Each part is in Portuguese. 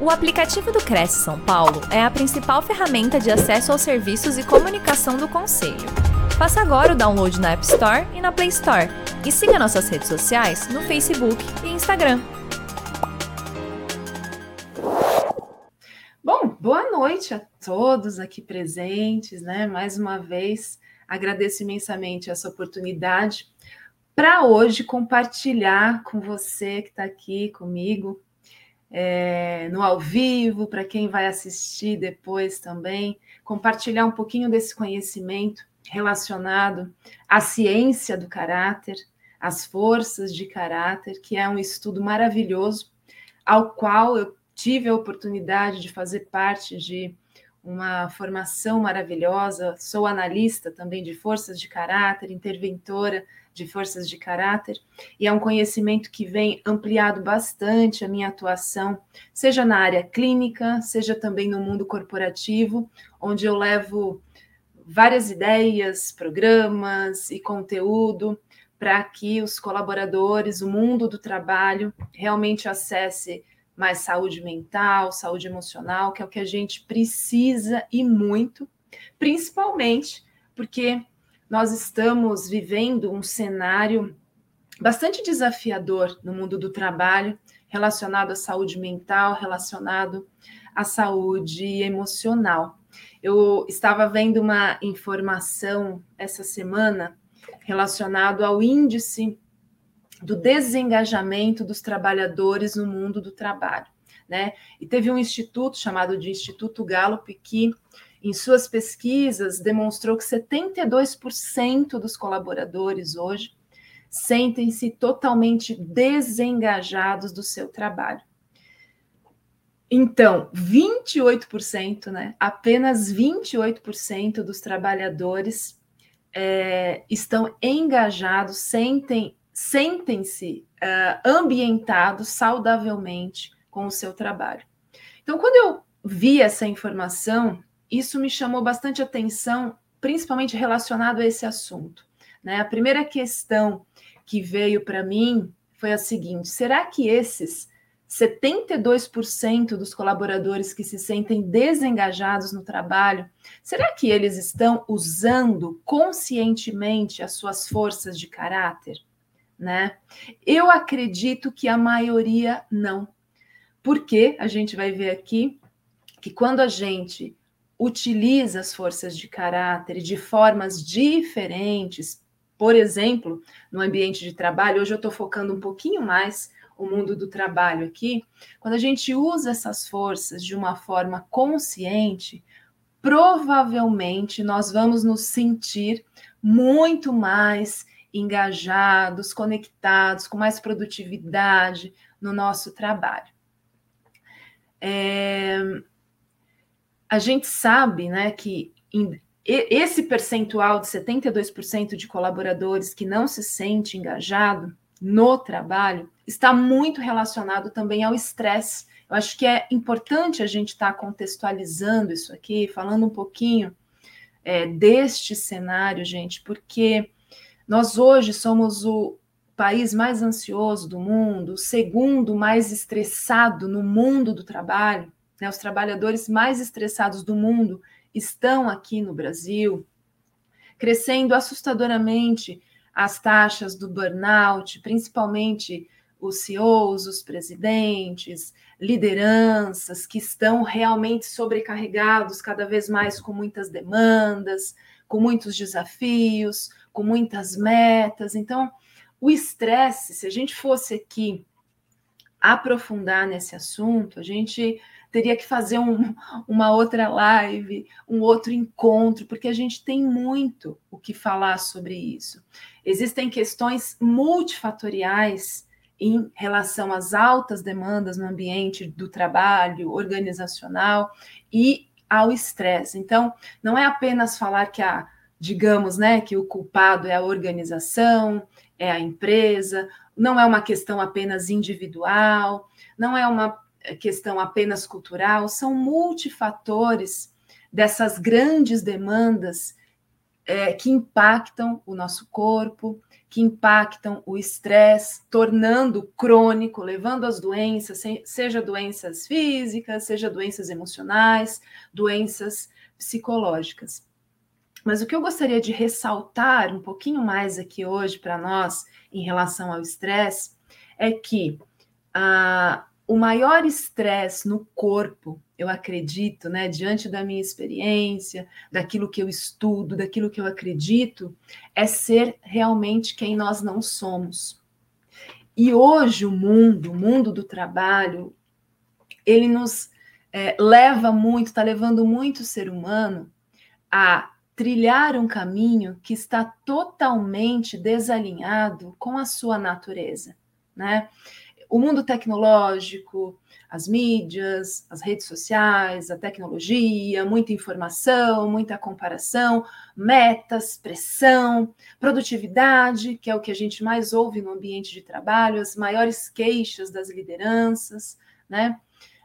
O aplicativo do Cresce São Paulo é a principal ferramenta de acesso aos serviços e comunicação do Conselho. Faça agora o download na App Store e na Play Store. E siga nossas redes sociais no Facebook e Instagram. Bom, boa noite a todos aqui presentes, né? Mais uma vez, agradeço imensamente essa oportunidade para hoje compartilhar com você que está aqui comigo é, no ao vivo, para quem vai assistir depois também, compartilhar um pouquinho desse conhecimento relacionado à ciência do caráter, às forças de caráter, que é um estudo maravilhoso, ao qual eu tive a oportunidade de fazer parte de uma formação maravilhosa, sou analista também de forças de caráter, interventora de forças de caráter, e é um conhecimento que vem ampliado bastante a minha atuação, seja na área clínica, seja também no mundo corporativo, onde eu levo várias ideias, programas e conteúdo para que os colaboradores, o mundo do trabalho, realmente acesse mais saúde mental, saúde emocional, que é o que a gente precisa e muito, principalmente porque nós estamos vivendo um cenário bastante desafiador no mundo do trabalho, relacionado à saúde mental, relacionado à saúde emocional. Eu estava vendo uma informação essa semana relacionado ao índice do desengajamento dos trabalhadores no mundo do trabalho. Né? E teve um instituto chamado de Instituto Gallup que, em suas pesquisas, demonstrou que 72% dos colaboradores hoje sentem-se totalmente desengajados do seu trabalho. Então, 28%, né? Apenas 28% dos trabalhadores é, estão engajados, sentem sentem-se uh, ambientados saudavelmente com o seu trabalho. Então, quando eu vi essa informação, isso me chamou bastante atenção, principalmente relacionado a esse assunto. Né? A primeira questão que veio para mim foi a seguinte: será que esses 72% dos colaboradores que se sentem desengajados no trabalho, será que eles estão usando conscientemente as suas forças de caráter? né? Eu acredito que a maioria não. Porque a gente vai ver aqui que quando a gente utiliza as forças de caráter de formas diferentes, por exemplo, no ambiente de trabalho, hoje eu estou focando um pouquinho mais o mundo do trabalho aqui, quando a gente usa essas forças de uma forma consciente, provavelmente nós vamos nos sentir muito mais engajados, conectados, com mais produtividade no nosso trabalho. É, a gente sabe né, que em, esse percentual de 72% de colaboradores que não se sente engajado no trabalho está muito relacionado também ao estresse. Eu acho que é importante a gente estar tá contextualizando isso aqui, falando um pouquinho é, deste cenário, gente, porque nós hoje somos o país mais ansioso do mundo, o segundo mais estressado no mundo do trabalho. Né? Os trabalhadores mais estressados do mundo estão aqui no Brasil, crescendo assustadoramente as taxas do burnout, principalmente os CEOs, os presidentes, lideranças que estão realmente sobrecarregados, cada vez mais com muitas demandas, com muitos desafios, com muitas metas. Então, o estresse, se a gente fosse aqui aprofundar nesse assunto, a gente teria que fazer um, uma outra live, um outro encontro, porque a gente tem muito o que falar sobre isso. Existem questões multifatoriais em relação às altas demandas no ambiente do trabalho organizacional e ao estresse. Então, não é apenas falar que a digamos, né, que o culpado é a organização, é a empresa, não é uma questão apenas individual, não é uma questão apenas cultural, são multifatores dessas grandes demandas é, que impactam o nosso corpo, que impactam o estresse, tornando crônico, levando às doenças, seja doenças físicas, seja doenças emocionais, doenças psicológicas. Mas o que eu gostaria de ressaltar um pouquinho mais aqui hoje para nós em relação ao estresse é que ah, o maior estresse no corpo, eu acredito, né, diante da minha experiência, daquilo que eu estudo, daquilo que eu acredito, é ser realmente quem nós não somos. E hoje o mundo, o mundo do trabalho, ele nos é, leva muito, está levando muito o ser humano a trilhar um caminho que está totalmente desalinhado com a sua natureza, né? O mundo tecnológico, as mídias, as redes sociais, a tecnologia, muita informação, muita comparação, metas, pressão, produtividade, que é o que a gente mais ouve no ambiente de trabalho, as maiores queixas das lideranças, né?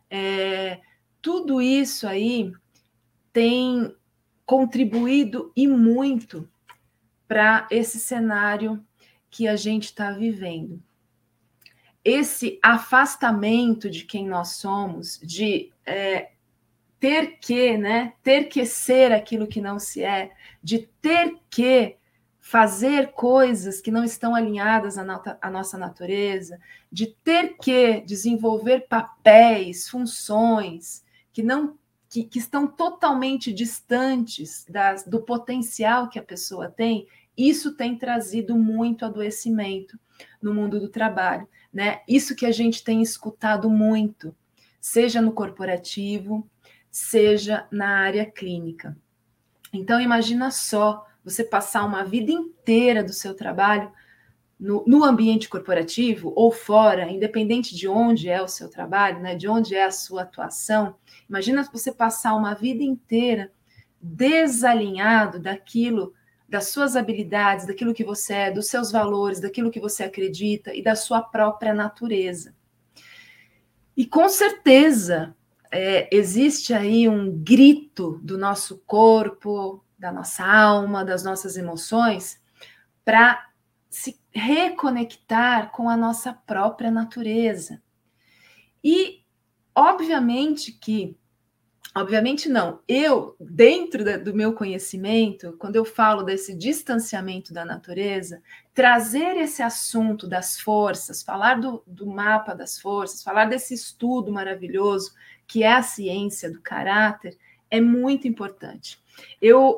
É, tudo isso aí tem contribuído e muito para esse cenário que a gente está vivendo. Esse afastamento de quem nós somos, de é, ter que, né, ter que ser aquilo que não se é, de ter que fazer coisas que não estão alinhadas à, à nossa natureza, de ter que desenvolver papéis, funções que não que, que estão totalmente distantes das, do potencial que a pessoa tem, isso tem trazido muito adoecimento no mundo do trabalho. Né? Isso que a gente tem escutado muito, seja no corporativo, seja na área clínica. Então, imagina só você passar uma vida inteira do seu trabalho no, no, ambiente corporativo ou fora, independente de onde é o seu trabalho, né, de onde é a sua atuação, imagina você passar uma vida inteira desalinhado daquilo, das suas habilidades, daquilo que você é, dos seus valores, daquilo que você acredita e da sua própria natureza. E com certeza é, existe aí um grito do nosso corpo, da nossa alma, das nossas emoções, para se reconectar com a nossa própria natureza. E, obviamente, que. Obviamente não. Eu, dentro da, do meu conhecimento, quando eu falo desse distanciamento da natureza, trazer esse assunto das forças, falar do, do mapa das forças, falar desse estudo maravilhoso que é a ciência do caráter, é muito importante. Eu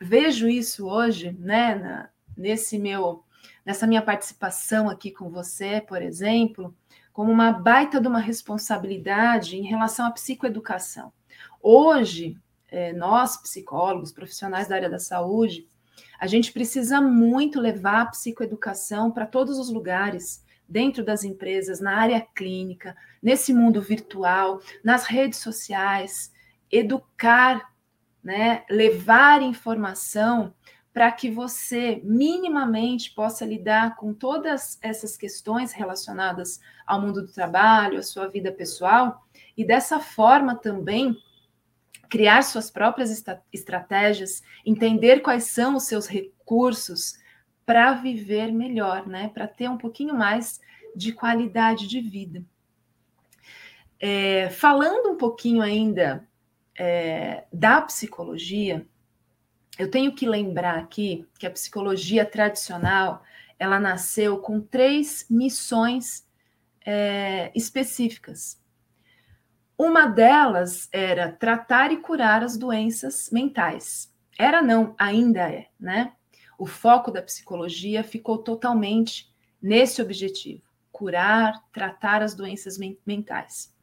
vejo isso hoje, né, na, nesse meu nessa minha participação aqui com você, por exemplo, como uma baita de uma responsabilidade em relação à psicoeducação. Hoje, é, nós, psicólogos, profissionais da área da saúde, a gente precisa muito levar a psicoeducação para todos os lugares, dentro das empresas, na área clínica, nesse mundo virtual, nas redes sociais, educar, né, levar informação para que você minimamente possa lidar com todas essas questões relacionadas ao mundo do trabalho, à sua vida pessoal, e dessa forma também criar suas próprias estratégias, entender quais são os seus recursos para viver melhor, né? Para ter um pouquinho mais de qualidade de vida. É, falando um pouquinho ainda é, da psicologia, eu tenho que lembrar aqui que a psicologia tradicional ela nasceu com três missões é, específicas. Uma delas era tratar e curar as doenças mentais. Era não, ainda é, né? O foco da psicologia ficou totalmente nesse objetivo: curar, tratar as doenças mentais.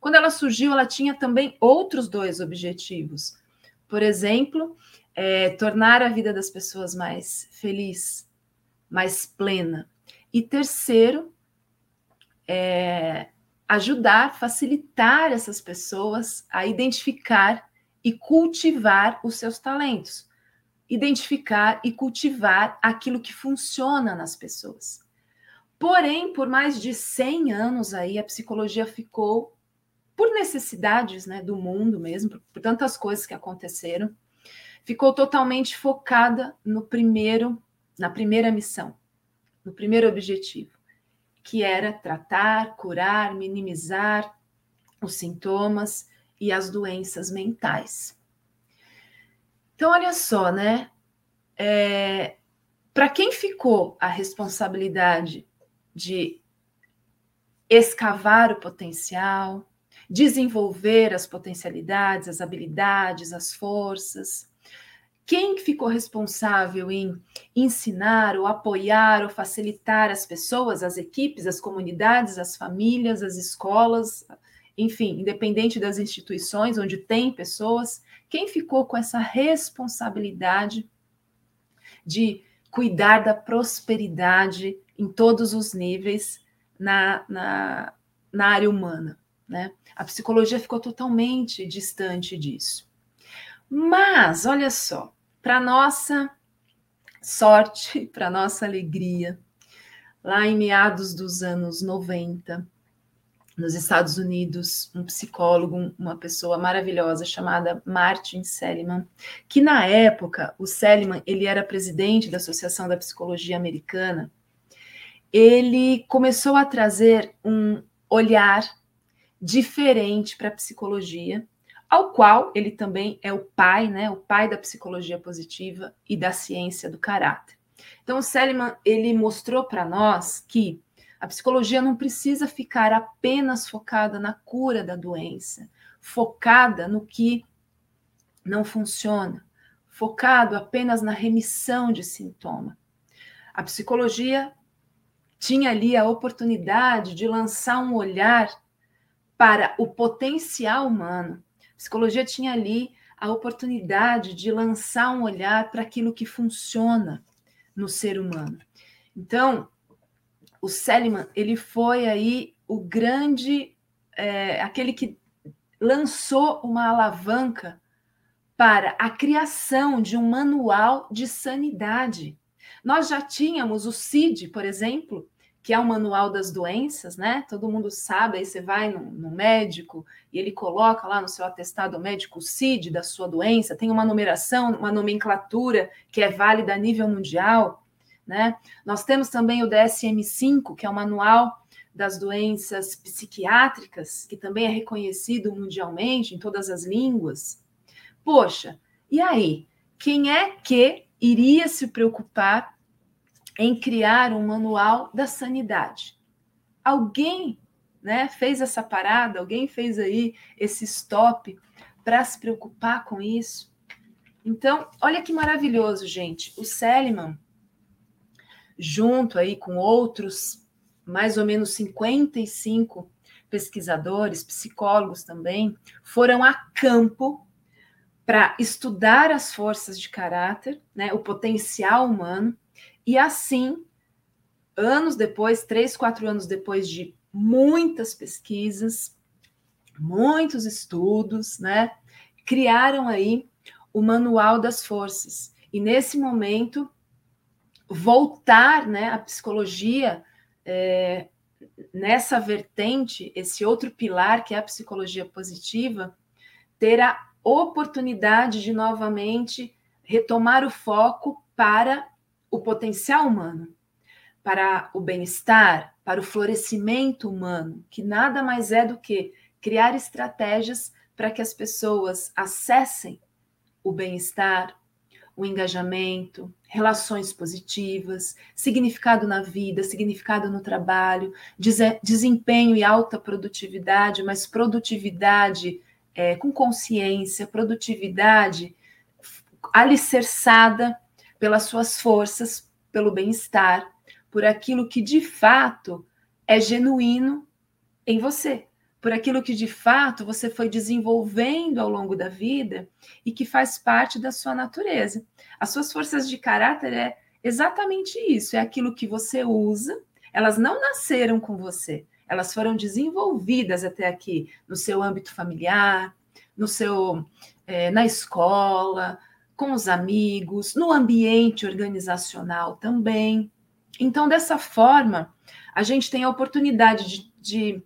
Quando ela surgiu, ela tinha também outros dois objetivos. Por exemplo, é, tornar a vida das pessoas mais feliz, mais plena. E terceiro, é, ajudar, facilitar essas pessoas a identificar e cultivar os seus talentos, identificar e cultivar aquilo que funciona nas pessoas. Porém, por mais de 100 anos aí, a psicologia ficou, por necessidades né, do mundo mesmo, por, tantas coisas que aconteceram, ficou totalmente focada no primeiro, na primeira missão, no primeiro objetivo, que era tratar, curar, minimizar os sintomas e as doenças mentais. Então, olha só, né? É, Para quem ficou a responsabilidade de escavar o potencial, desenvolver as potencialidades, as habilidades, as forças. Quem ficou responsável em ensinar, ou apoiar, ou facilitar as pessoas, as equipes, as comunidades, as famílias, as escolas, enfim, independente das instituições onde tem pessoas, quem ficou com essa responsabilidade de cuidar da prosperidade em todos os níveis na, na, na área humana? Né? A psicologia ficou totalmente distante disso. Mas, olha só, para nossa sorte, para nossa alegria, lá em meados dos anos 90, nos Estados Unidos, um psicólogo, uma pessoa maravilhosa chamada Martin Seligman, que na época, o Seligman, ele era presidente da Associação da Psicologia Americana, ele começou a trazer um olhar diferente para a psicologia, ao qual ele também é o pai, né, o pai da psicologia positiva e da ciência do caráter. Então, o Seliman, ele mostrou para nós que a psicologia não precisa ficar apenas focada na cura da doença, focada no que não funciona, focado apenas na remissão de sintoma. A psicologia tinha ali a oportunidade de lançar um olhar para o potencial humano. Psicologia tinha ali a oportunidade de lançar um olhar para aquilo que funciona no ser humano. Então, o Seliman, ele foi aí o grande, é, aquele que lançou uma alavanca para a criação de um manual de sanidade. Nós já tínhamos o CID, por exemplo, que é o manual das doenças, né? Todo mundo sabe, aí você vai no, no, médico e ele coloca lá no seu atestado médico o CID da sua doença, tem uma numeração, uma nomenclatura que é válida a nível mundial, né? Nós temos também o DSM-5, que é o manual das doenças psiquiátricas, que também é reconhecido mundialmente em todas as línguas. Poxa, e aí? Quem é que iria se preocupar em criar um manual da sanidade. Alguém né, fez essa parada, alguém fez aí esse stop para se preocupar com isso. Então, olha que maravilhoso, gente. O Seliman, junto aí com outros, mais ou menos 55 pesquisadores, psicólogos também, foram a campo para estudar as forças de caráter, né, o potencial humano, e assim, anos depois, três, quatro anos depois de muitas pesquisas, muitos estudos, né, criaram aí o Manual das Forças. E nesse momento, voltar né, a psicologia é, nessa vertente, esse outro pilar que é a psicologia positiva, ter a oportunidade de novamente retomar o foco para o potencial humano, para o bem-estar, para o florescimento humano, que nada mais é do que criar estratégias para que as pessoas acessem o bem-estar, o engajamento, relações positivas, significado na vida, significado no trabalho, desempenho e alta produtividade, mas produtividade é, com consciência, produtividade alicerçada pelas suas forças, pelo bem-estar, por aquilo que de fato é genuíno em você, por aquilo que de fato você foi desenvolvendo ao longo da vida e que faz parte da sua natureza. As suas forças de caráter é exatamente isso, é aquilo que você usa, elas não nasceram com você, elas foram desenvolvidas até aqui no seu âmbito familiar, no seu é, na escola, com os amigos, no ambiente organizacional também. Então, dessa forma, a gente tem a oportunidade de, de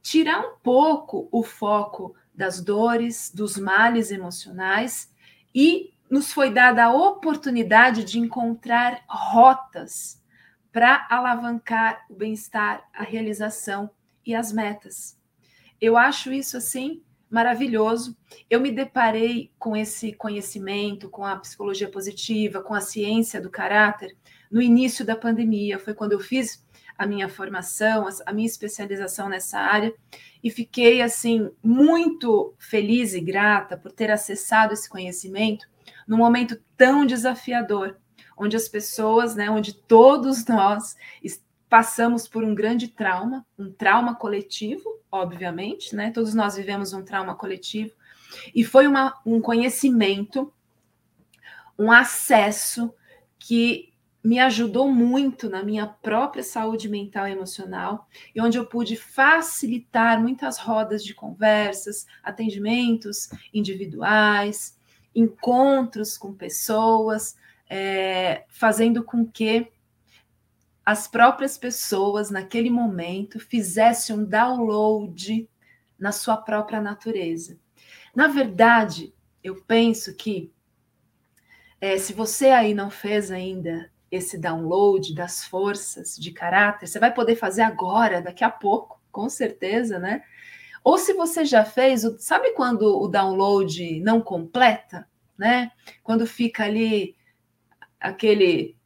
tirar um pouco o foco das dores, dos males emocionais e nos foi dada a oportunidade de encontrar rotas para alavancar o bem-estar, a realização e as metas. Eu acho isso assim maravilhoso. Eu me deparei com esse conhecimento, com a psicologia positiva, com a ciência do caráter no início da pandemia. Foi quando eu fiz a minha formação, a minha especialização nessa área e fiquei assim muito feliz e grata por ter acessado esse conhecimento num momento tão desafiador, onde as pessoas, né, onde todos nós passamos por um grande trauma, um trauma coletivo, obviamente, né? Todos nós vivemos um trauma coletivo, e foi uma, um conhecimento, um acesso que me ajudou muito na minha própria saúde mental e emocional, e onde eu pude facilitar muitas rodas de conversas, atendimentos individuais, encontros com pessoas, é, fazendo com que as próprias pessoas, naquele momento, fizessem um download na sua própria natureza. Na verdade, eu penso que é, se você aí não fez ainda esse download das forças de caráter, você vai poder fazer agora, daqui a pouco, com certeza, né? Ou se você já fez, sabe quando o download não completa, né? Quando fica ali aquele,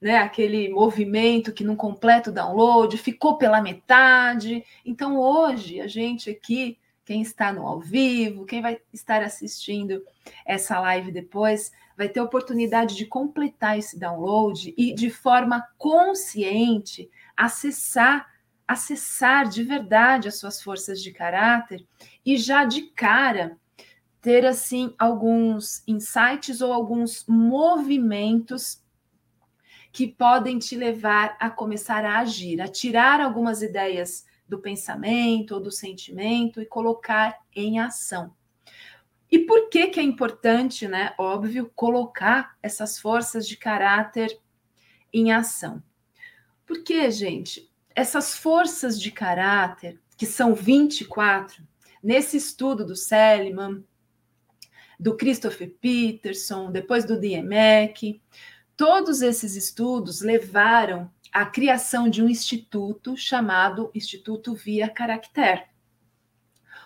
né, aquele movimento que não completa o download, ficou pela metade. Então hoje a gente aqui, quem está no ao vivo, quem vai estar assistindo essa live depois, vai ter oportunidade de completar esse download e de forma consciente acessar acessar de verdade as suas forças de caráter e já de cara ter assim alguns insights ou alguns movimentos que podem te levar a começar a agir, a tirar algumas ideias do pensamento ou do sentimento e colocar em ação. E por que que é importante, né? Óbvio, colocar essas forças de caráter em ação. Porque, gente, essas forças de caráter, que são 24, nesse estudo do Seliman, do Christopher Peterson, depois do DMEC, todos esses estudos levaram à criação de um instituto chamado Instituto Via Caracter.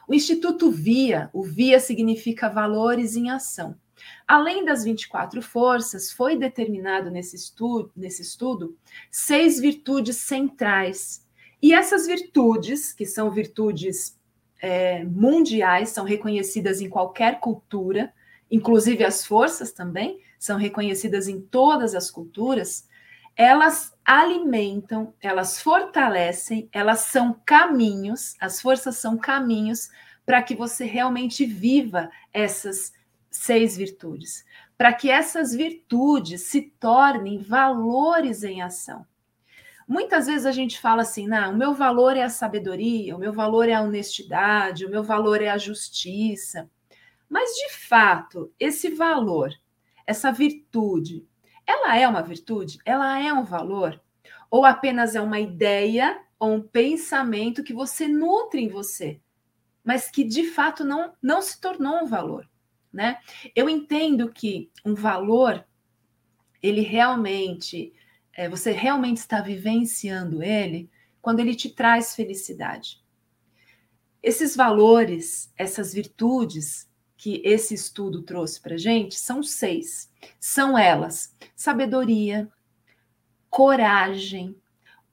O Instituto VIA, o VIA significa valores em ação. Além das 24 forças, foi determinado nesse estudo, nesse estudo seis virtudes centrais. E essas virtudes, que são virtudes é, mundiais, são reconhecidas em qualquer cultura, inclusive as forças também são reconhecidas em todas as culturas, elas alimentam, elas fortalecem, elas são caminhos, as forças são caminhos para que você realmente viva essas seis virtudes, para que essas virtudes se tornem valores em ação. Muitas vezes a gente fala assim: não, o meu valor é a sabedoria, o meu valor é a honestidade, o meu valor é a justiça. Mas, de fato, esse valor, essa virtude, ela é uma virtude? Ela é um valor? Ou apenas é uma ideia ou um pensamento que você nutre em você, mas que de fato não, não se tornou um valor? Né? Eu entendo que um valor, ele realmente, é, você realmente está vivenciando ele quando ele te traz felicidade. Esses valores, essas virtudes, que esse estudo trouxe para gente são seis. São elas: sabedoria, coragem,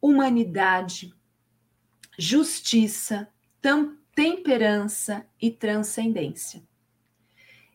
humanidade, justiça, temperança e transcendência.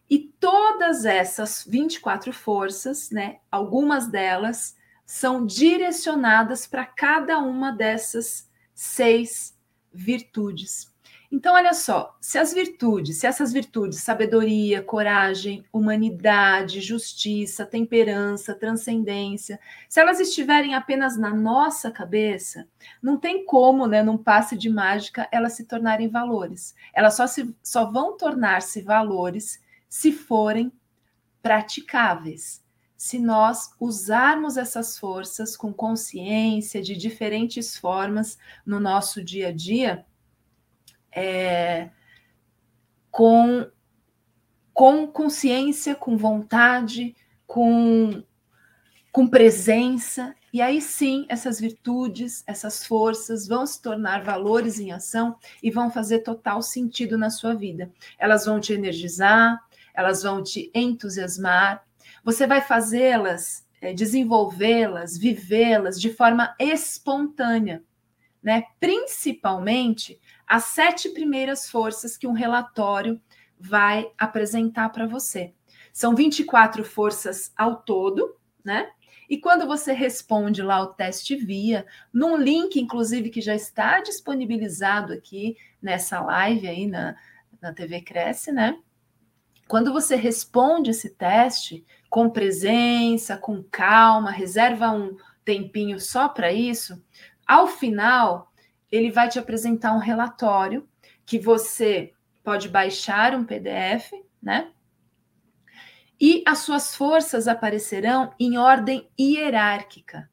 E todas essas 24 forças, né, algumas delas são direcionadas para cada uma dessas seis virtudes. Então, olha só, se as virtudes, se essas virtudes, sabedoria, coragem, humanidade, justiça, temperança, transcendência, se elas estiverem apenas na nossa cabeça, não tem como, né, num passe de mágica, elas se tornarem valores. Elas só, se, só vão tornar-se valores se forem praticáveis. Se nós usarmos essas forças com consciência de diferentes formas no nosso dia a dia, é, com com consciência, com vontade, com, com presença. E aí sim, essas virtudes, essas forças vão se tornar valores em ação e vão fazer total sentido na sua vida. Elas vão te energizar, elas vão te entusiasmar, você vai fazê-las, é, desenvolvê-las, vivê-las de forma espontânea, né? Principalmente as sete primeiras forças que um relatório vai apresentar para você. São 24 forças ao todo, né? E quando você responde lá o teste via, num link, inclusive, que já está disponibilizado aqui nessa live aí na, na TV Cresce, né? Quando você responde esse teste com presença, com calma, reserva um tempinho só para isso, ao final ele vai te apresentar um relatório que você pode baixar um PDF, né? E as suas forças aparecerão em ordem hierárquica.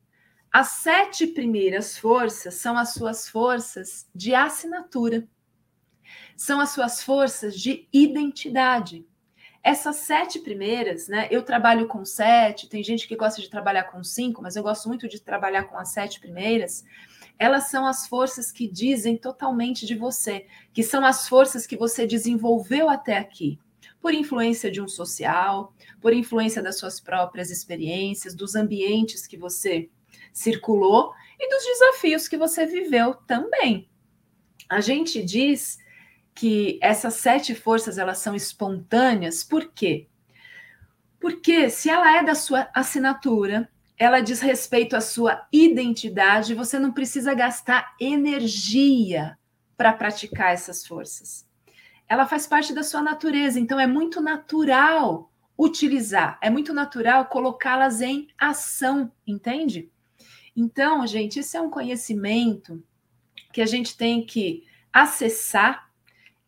As sete primeiras forças são as suas forças de assinatura, são as suas forças de identidade. Essas sete primeiras, né? Eu trabalho com sete, tem gente que gosta de trabalhar com cinco, mas eu gosto muito de trabalhar com as sete primeiras. Elas são as forças que dizem totalmente de você, que são as forças que você desenvolveu até aqui, por influência de um social, por influência das suas próprias experiências, dos ambientes que você circulou e dos desafios que você viveu também. A gente diz que essas sete forças elas são espontâneas, por quê? Porque se ela é da sua assinatura, ela diz respeito à sua identidade, você não precisa gastar energia para praticar essas forças. Ela faz parte da sua natureza, então é muito natural utilizar, é muito natural colocá-las em ação, entende? Então, gente, isso é um conhecimento que a gente tem que acessar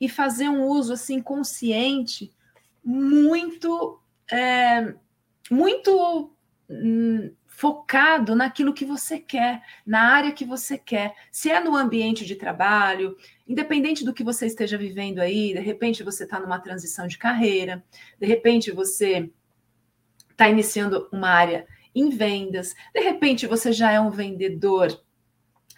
e fazer um uso assim consciente muito é, muito hum, focado naquilo que você quer, na área que você quer. Se é no ambiente de trabalho, independente do que você esteja vivendo aí, de repente você está numa transição de carreira, de repente você está iniciando uma área em vendas, de repente você já é um vendedor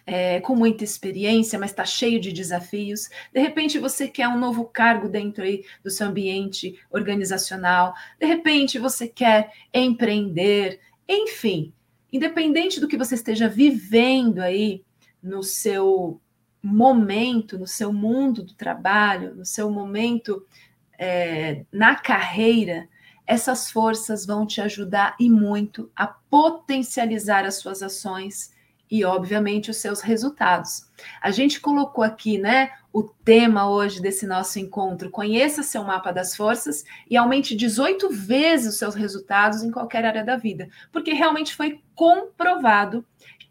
é, com muita experiência, mas está cheio de desafios. De repente você quer um novo cargo dentro aí do seu ambiente organizacional. De repente você quer empreender. Enfim, independente do que você esteja vivendo aí no seu momento, no seu mundo do trabalho, no seu momento é, na carreira, essas forças vão te ajudar e muito a potencializar as suas ações e, obviamente, os seus resultados. A gente colocou aqui, né, o tema hoje desse nosso encontro: conheça seu mapa das forças e aumente 18 vezes os seus resultados em qualquer área da vida, porque realmente foi comprovado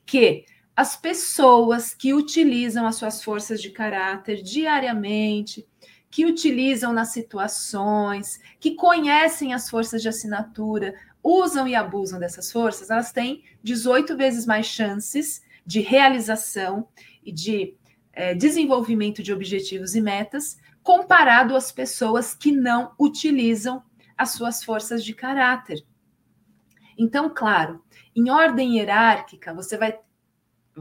que as pessoas que utilizam as suas forças de caráter diariamente, que utilizam nas situações, que conhecem as forças de assinatura, usam e abusam dessas forças, elas têm 18 vezes mais chances de realização e de é, desenvolvimento de objetivos e metas, comparado às pessoas que não utilizam as suas forças de caráter. Então, claro, em ordem hierárquica, você vai.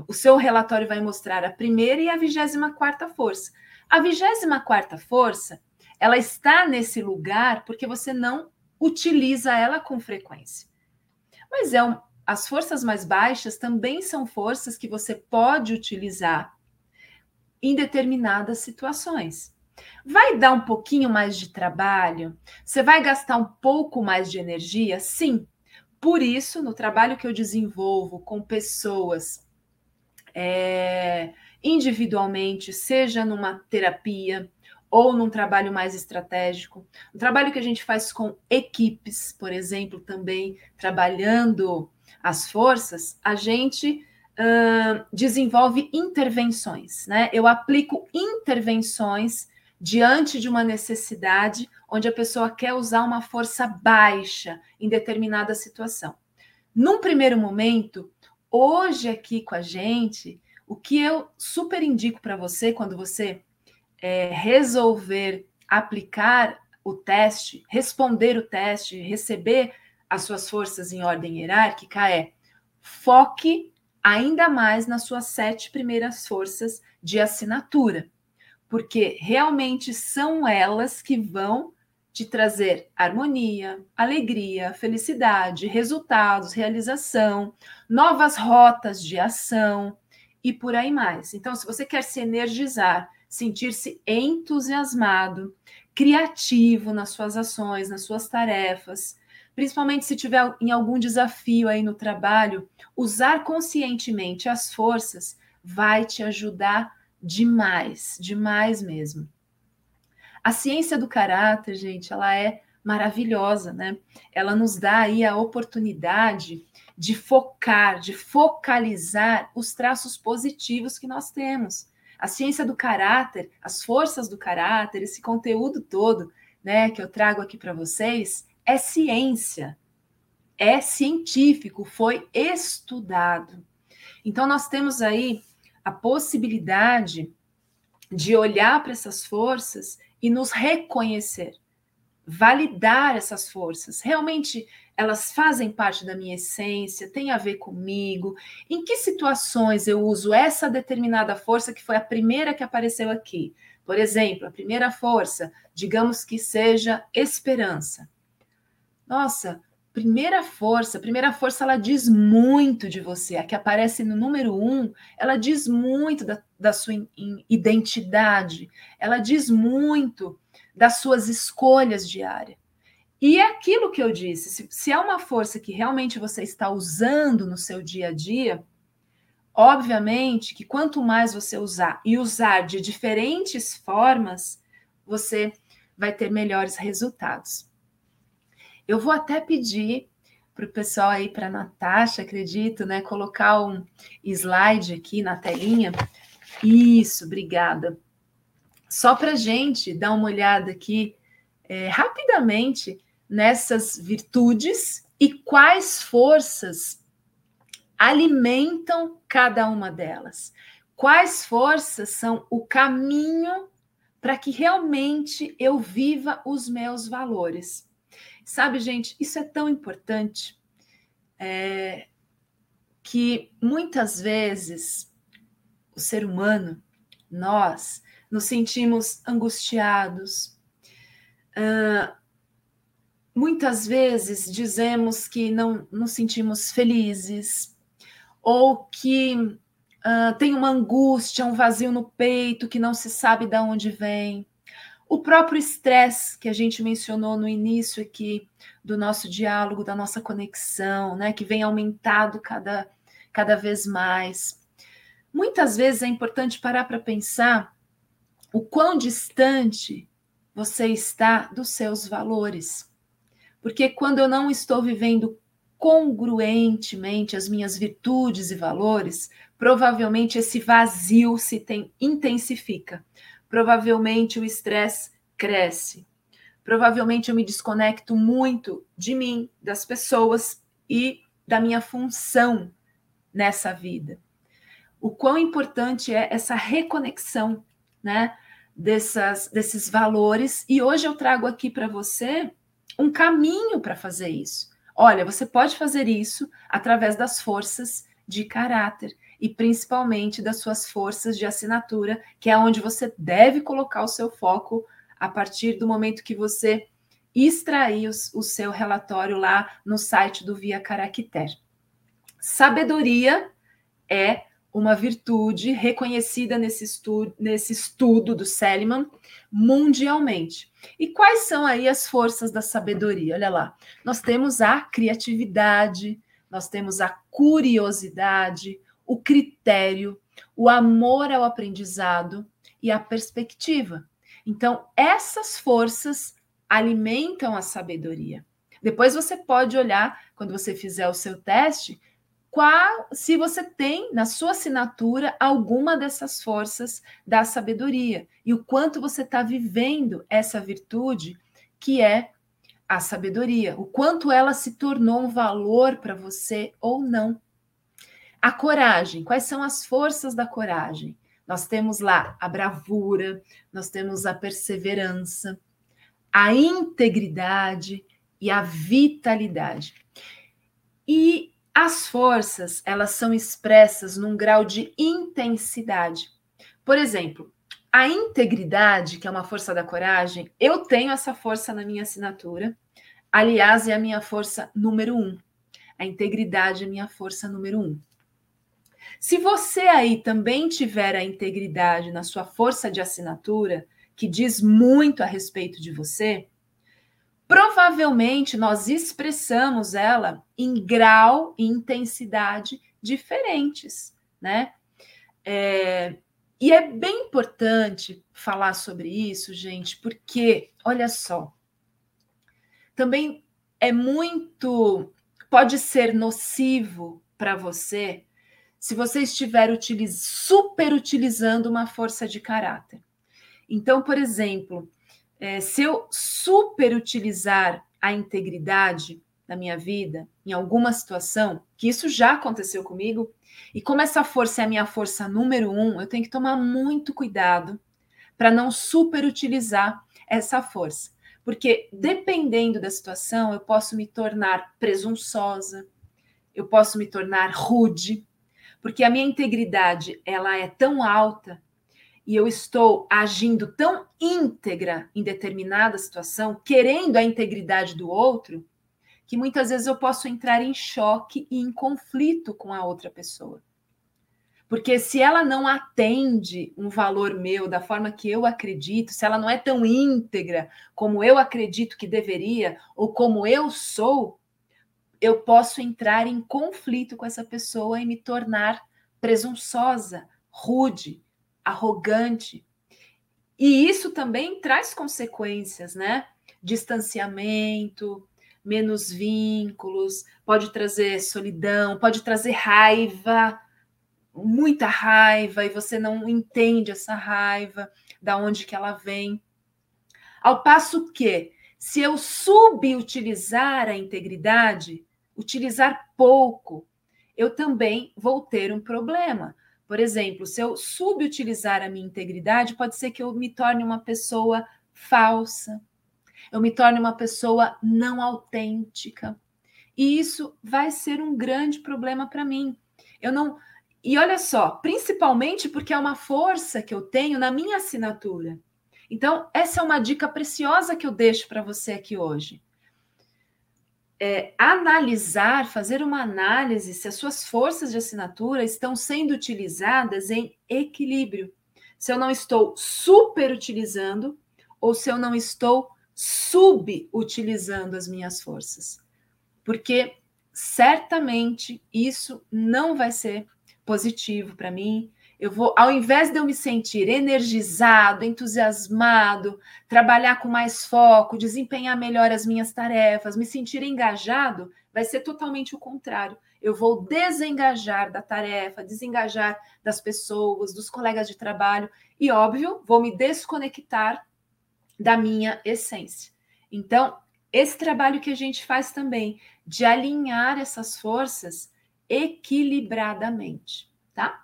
O seu relatório vai mostrar a primeira e a vigésima quarta força. A vigésima quarta força, ela está nesse lugar porque você não utiliza ela com frequência. Mas é um, as forças mais baixas também são forças que você pode utilizar em determinadas situações. Vai dar um pouquinho mais de trabalho? Você vai gastar um pouco mais de energia? Sim. Por isso, no trabalho que eu desenvolvo com pessoas é, individualmente, seja numa terapia, ou num trabalho mais estratégico. Um trabalho que a gente faz com equipes, por exemplo, também trabalhando as forças, a gente uh, desenvolve intervenções, né? Eu aplico intervenções diante de uma necessidade onde a pessoa quer usar uma força baixa em determinada situação. Num primeiro momento, hoje aqui com a gente, o que eu super indico para você quando você é, resolver aplicar o teste, responder o teste, receber as suas forças em ordem hierárquica é foque ainda mais nas suas sete primeiras forças de assinatura, porque realmente são elas que vão te trazer harmonia, alegria, felicidade, resultados, realização, novas rotas de ação e por aí mais. Então, se você quer se energizar, sentir-se entusiasmado, criativo nas suas ações, nas suas tarefas, principalmente se tiver em algum desafio aí no trabalho, usar conscientemente as forças vai te ajudar demais, demais mesmo. A ciência do caráter, gente, ela é maravilhosa, né? Ela nos dá aí a oportunidade de focar, de focalizar os traços positivos que nós temos. A ciência do caráter, as forças do caráter, esse conteúdo todo, né, que eu trago aqui para vocês, é ciência, é científico, foi estudado. Então, nós temos aí a possibilidade de olhar para essas forças e nos reconhecer, validar essas forças. Realmente elas fazem parte da minha essência, tem a ver comigo. Em que situações eu uso essa determinada força que foi a primeira que apareceu aqui? Por exemplo, a primeira força, digamos que seja esperança. Nossa, primeira força, primeira força, ela diz muito de você. A que aparece no número um, ela diz muito da, da sua identidade, ela diz muito das suas escolhas diárias. E é aquilo que eu disse: se, se é uma força que realmente você está usando no seu dia a dia, obviamente que quanto mais você usar e usar de diferentes formas, você vai ter melhores resultados. Eu vou até pedir para o pessoal aí, para a Natasha, acredito, né? Colocar um slide aqui na telinha. Isso, obrigada. Só para gente dar uma olhada aqui é, rapidamente nessas virtudes e quais forças alimentam cada uma delas. Quais forças são o caminho para que realmente eu viva os meus valores. Sabe, gente, isso é tão importante é, que muitas vezes o ser humano, nós, nos sentimos angustiados. Uh, muitas vezes dizemos que não nos sentimos felizes, ou que uh, tem uma angústia, um vazio no peito que não se sabe de onde vem. O próprio estresse que a gente mencionou no início aqui do nosso diálogo, da nossa conexão, né, que vem aumentado cada, cada vez mais. Muitas vezes é importante parar para pensar o quão distante você está dos seus valores. Porque quando eu não estou vivendo congruentemente as minhas virtudes e valores, provavelmente esse vazio se tem, intensifica provavelmente o estresse cresce. Provavelmente eu me desconecto muito de mim, das pessoas e da minha função nessa vida. O quão importante é essa reconexão, né, dessas, desses valores. E hoje eu trago aqui para você um caminho para fazer isso. Olha, você pode fazer isso através das forças de caráter e principalmente das suas forças de assinatura, que é onde você deve colocar o seu foco a partir do momento que você extrair o, o seu relatório lá no site do Via Caracter. Sabedoria é uma virtude reconhecida nesse estudo, nesse estudo do Seliman mundialmente. E quais são aí as forças da sabedoria? Olha lá, nós temos a criatividade, nós temos a curiosidade, o critério, o amor ao aprendizado e a perspectiva. Então, essas forças alimentam a sabedoria. Depois você pode olhar, quando você fizer o seu teste, qual, se você tem na sua assinatura alguma dessas forças da sabedoria e o quanto você está vivendo essa virtude que é a sabedoria, o quanto ela se tornou um valor para você ou não. A coragem, quais são as forças da coragem? Nós temos lá a bravura, nós temos a perseverança, a integridade e a vitalidade. E as forças, elas são expressas num grau de intensidade. Por exemplo, a integridade, que é uma força da coragem, eu tenho essa força na minha assinatura. Aliás, é a minha força número um. A integridade é a minha força número um. Se você aí também tiver a integridade na sua força de assinatura, que diz muito a respeito de você, provavelmente nós expressamos ela em grau e intensidade diferentes, né? É, e é bem importante falar sobre isso, gente, porque, olha só, também é muito. pode ser nocivo para você se você estiver utiliz, super utilizando uma força de caráter. Então, por exemplo, é, se eu super utilizar a integridade na minha vida, em alguma situação, que isso já aconteceu comigo, e como essa força é a minha força número um, eu tenho que tomar muito cuidado para não super utilizar essa força. Porque dependendo da situação, eu posso me tornar presunçosa, eu posso me tornar rude, porque a minha integridade ela é tão alta e eu estou agindo tão íntegra em determinada situação, querendo a integridade do outro, que muitas vezes eu posso entrar em choque e em conflito com a outra pessoa. Porque se ela não atende um valor meu da forma que eu acredito, se ela não é tão íntegra como eu acredito que deveria, ou como eu sou, eu posso entrar em conflito com essa pessoa e me tornar presunçosa, rude, arrogante. E isso também traz consequências, né? Distanciamento, menos vínculos, pode trazer solidão, pode trazer raiva, muita raiva, e você não entende essa raiva, da onde que ela vem. Ao passo que, se eu subutilizar a integridade, utilizar pouco, eu também vou ter um problema. Por exemplo, se eu subutilizar a minha integridade, pode ser que eu me torne uma pessoa falsa, eu me torne uma pessoa não autêntica. E isso vai ser um grande problema para mim. Eu não. E olha só, principalmente porque é uma força que eu tenho na minha assinatura. Então, essa é uma dica preciosa que eu deixo para você aqui hoje é, analisar, fazer uma análise se as suas forças de assinatura estão sendo utilizadas em equilíbrio. Se eu não estou superutilizando ou se eu não estou subutilizando as minhas forças. Porque certamente isso não vai ser positivo para mim, eu vou, ao invés de eu me sentir energizado, entusiasmado, trabalhar com mais foco, desempenhar melhor as minhas tarefas, me sentir engajado, vai ser totalmente o contrário. Eu vou desengajar da tarefa, desengajar das pessoas, dos colegas de trabalho e, óbvio, vou me desconectar da minha essência. Então, esse trabalho que a gente faz também de alinhar essas forças equilibradamente, tá?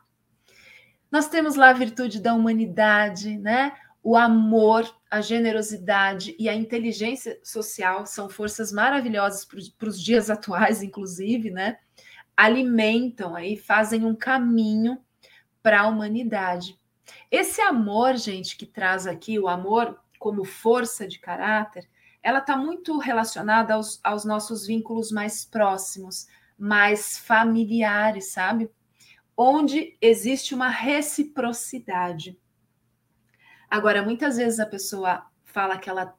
Nós temos lá a virtude da humanidade, né? O amor, a generosidade e a inteligência social são forças maravilhosas para os dias atuais, inclusive, né? Alimentam aí, fazem um caminho para a humanidade. Esse amor, gente, que traz aqui, o amor como força de caráter, ela está muito relacionada aos, aos nossos vínculos mais próximos, mais familiares, sabe? Onde existe uma reciprocidade. Agora, muitas vezes a pessoa fala que ela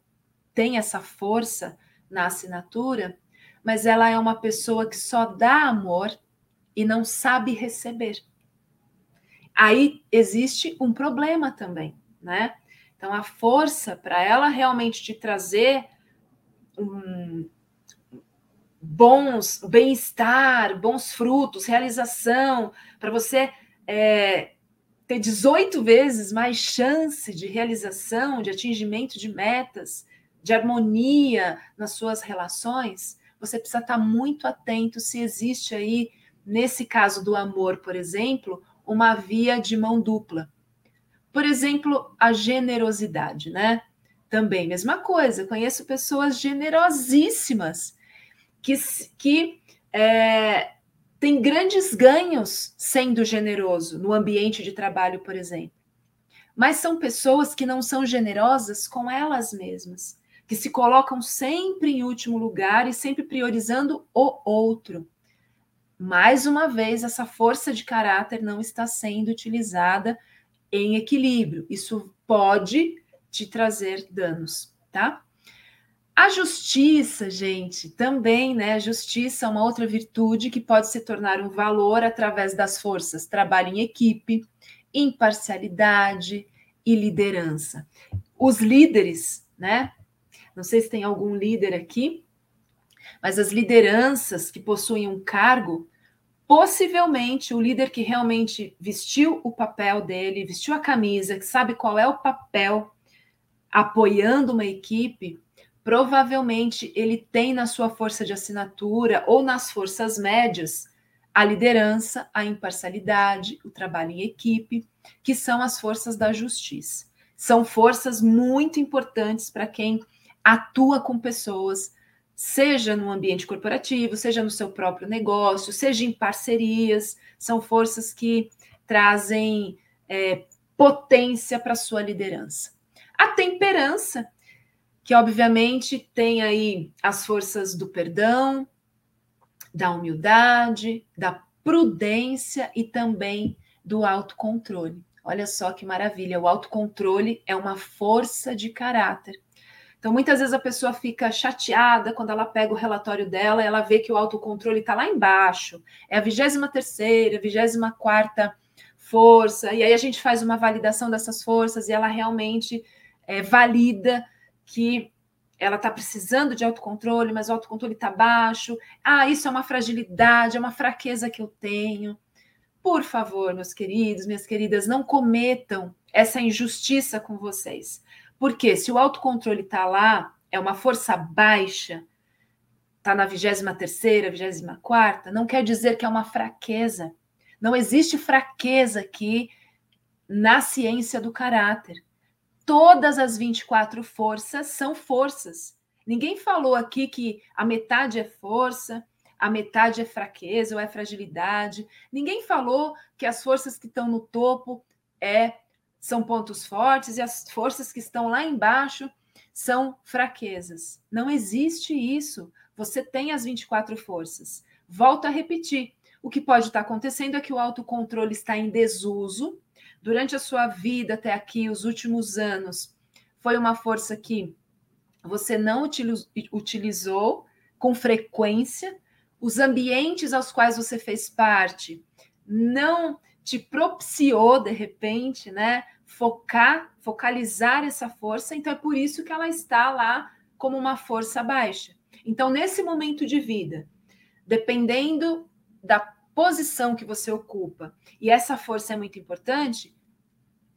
tem essa força na assinatura, mas ela é uma pessoa que só dá amor e não sabe receber. Aí existe um problema também, né? Então, a força para ela realmente te trazer um, bons, bem-estar, bons frutos, realização, para você é, ter 18 vezes mais chance de realização, de atingimento de metas, de harmonia nas suas relações, você precisa estar muito atento se existe aí, nesse caso do amor, por exemplo, uma via de mão dupla. Por exemplo, a generosidade, né? também, mesma coisa. Conheço pessoas generosíssimas que, que é, têm grandes ganhos sendo generoso no ambiente de trabalho, por exemplo. Mas são pessoas que não são generosas com elas mesmas, que se colocam sempre em último lugar e sempre priorizando o outro. Mais uma vez, essa força de caráter não está sendo utilizada em equilíbrio. Isso pode te trazer danos, tá? A justiça, gente, também, né? A justiça é uma outra virtude que pode se tornar um valor através das forças trabalho em equipe, imparcialidade e liderança. Os líderes, né? Não sei se tem algum líder aqui, mas as lideranças que possuem um cargo, possivelmente o líder que realmente vestiu o papel dele, vestiu a camisa, que sabe qual é o papel apoiando uma equipe, provavelmente ele tem na sua força de assinatura ou nas forças médias a liderança, a imparcialidade, o trabalho em equipe, que são as forças da justiça. São forças muito importantes para quem atua com pessoas, seja no ambiente corporativo, seja no seu próprio negócio, seja em parcerias. São forças que trazem é, potência para sua liderança. A temperança, que obviamente tem aí as forças do perdão, da humildade, da prudência e também do autocontrole. Olha só que maravilha, o autocontrole é uma força de caráter. Então, muitas vezes a pessoa fica chateada quando ela pega o relatório dela, ela vê que o autocontrole está lá embaixo, é a 23 terceira, 24 quarta força, e aí a gente faz uma validação dessas forças e ela realmente é, valida que ela está precisando de autocontrole, mas o autocontrole está baixo. Ah, isso é uma fragilidade, é uma fraqueza que eu tenho. Por favor, meus queridos, minhas queridas, não cometam essa injustiça com vocês. Porque se o autocontrole está lá, é uma força baixa, está na 23ª, 24ª, não quer dizer que é uma fraqueza. Não existe fraqueza aqui na ciência do caráter todas as 24 forças são forças. Ninguém falou aqui que a metade é força, a metade é fraqueza ou é fragilidade. Ninguém falou que as forças que estão no topo é são pontos fortes e as forças que estão lá embaixo são fraquezas. Não existe isso. Você tem as 24 forças. Volto a repetir. O que pode estar acontecendo é que o autocontrole está em desuso durante a sua vida até aqui, os últimos anos, foi uma força que você não utilizou com frequência, os ambientes aos quais você fez parte não te propiciou de repente, né, focar, focalizar essa força, então é por isso que ela está lá como uma força baixa. Então, nesse momento de vida, dependendo da posição que você ocupa, e essa força é muito importante,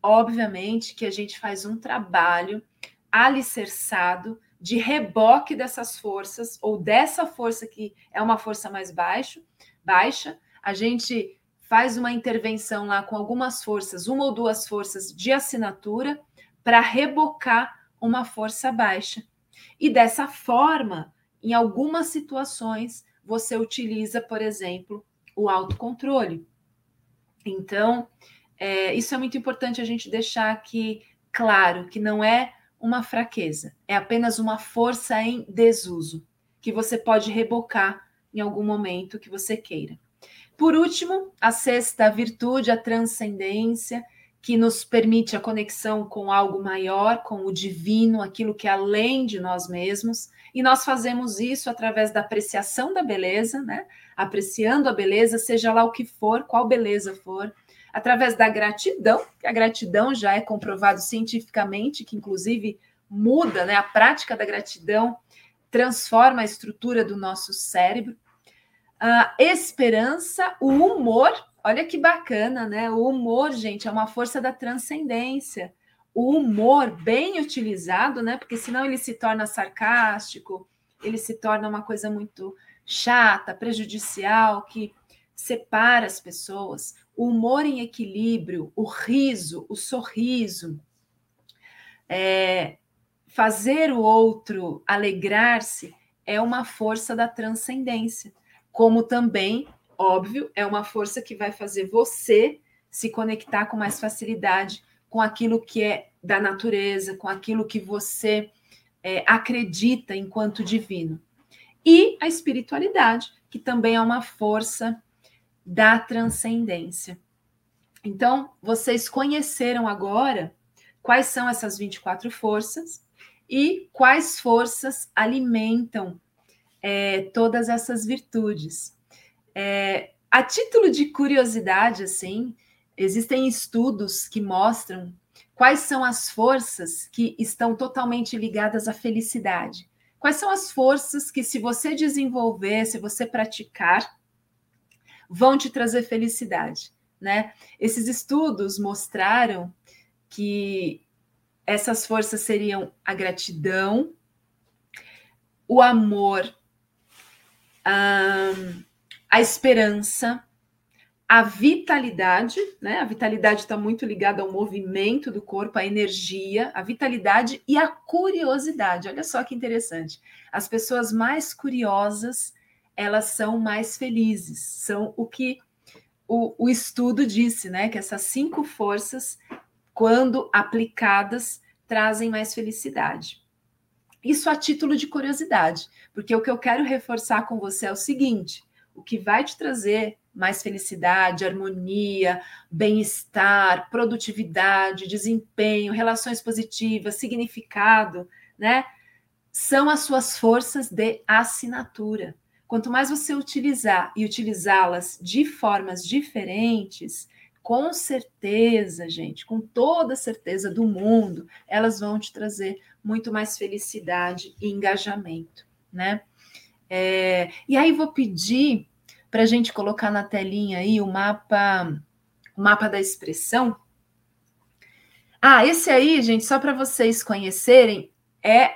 obviamente que a gente faz um trabalho alicerçado de reboque dessas forças, ou dessa força que é uma força mais baixo, baixa, a gente faz uma intervenção lá com algumas forças, uma ou duas forças de assinatura, para rebocar uma força baixa. E dessa forma, em algumas situações, você utiliza, por exemplo, o autocontrole. Então, é, isso é muito importante a gente deixar aqui claro que não é uma fraqueza, é apenas uma força em desuso, que você pode rebocar em algum momento que você queira. Por último, a sexta virtude, a transcendência, que nos permite a conexão com algo maior, com o divino, aquilo que é além de nós mesmos, e nós fazemos isso através da apreciação da beleza, né? Apreciando a beleza, seja lá o que for, qual beleza for, através da gratidão, que a gratidão já é comprovado cientificamente, que inclusive muda, né? A prática da gratidão transforma a estrutura do nosso cérebro. A esperança, o humor, olha que bacana, né? O humor, gente, é uma força da transcendência o humor bem utilizado, né? Porque senão ele se torna sarcástico, ele se torna uma coisa muito chata, prejudicial, que separa as pessoas. O humor em equilíbrio, o riso, o sorriso, é, fazer o outro alegrar-se é uma força da transcendência, como também, óbvio, é uma força que vai fazer você se conectar com mais facilidade com aquilo que é da natureza, com aquilo que você é, acredita enquanto divino. E a espiritualidade, que também é uma força da transcendência. Então, vocês conheceram agora quais são essas 24 forças e quais forças alimentam é, todas essas virtudes. É, a título de curiosidade, assim, existem estudos que mostram quais são as forças que estão totalmente ligadas à felicidade. Quais são as forças que, se você desenvolver, se você praticar, vão te trazer felicidade, né? Esses estudos mostraram que essas forças seriam a gratidão, o amor, a esperança, a vitalidade, né? A vitalidade está muito ligada ao movimento do corpo, à energia, a vitalidade e a curiosidade. Olha só que interessante. As pessoas mais curiosas, elas são mais felizes. São o que o, o estudo disse, né? Que essas cinco forças, quando aplicadas, trazem mais felicidade. Isso a título de curiosidade, porque o que eu quero reforçar com você é o seguinte: o que vai te trazer mais felicidade, harmonia, bem-estar, produtividade, desempenho, relações positivas, significado, né? São as suas forças de assinatura. Quanto mais você utilizar e utilizá-las de formas diferentes, com certeza, gente, com toda certeza do mundo, elas vão te trazer muito mais felicidade e engajamento, né? É, e aí vou pedir para a gente colocar na telinha aí o mapa, o mapa da expressão. Ah, esse aí, gente, só para vocês conhecerem, é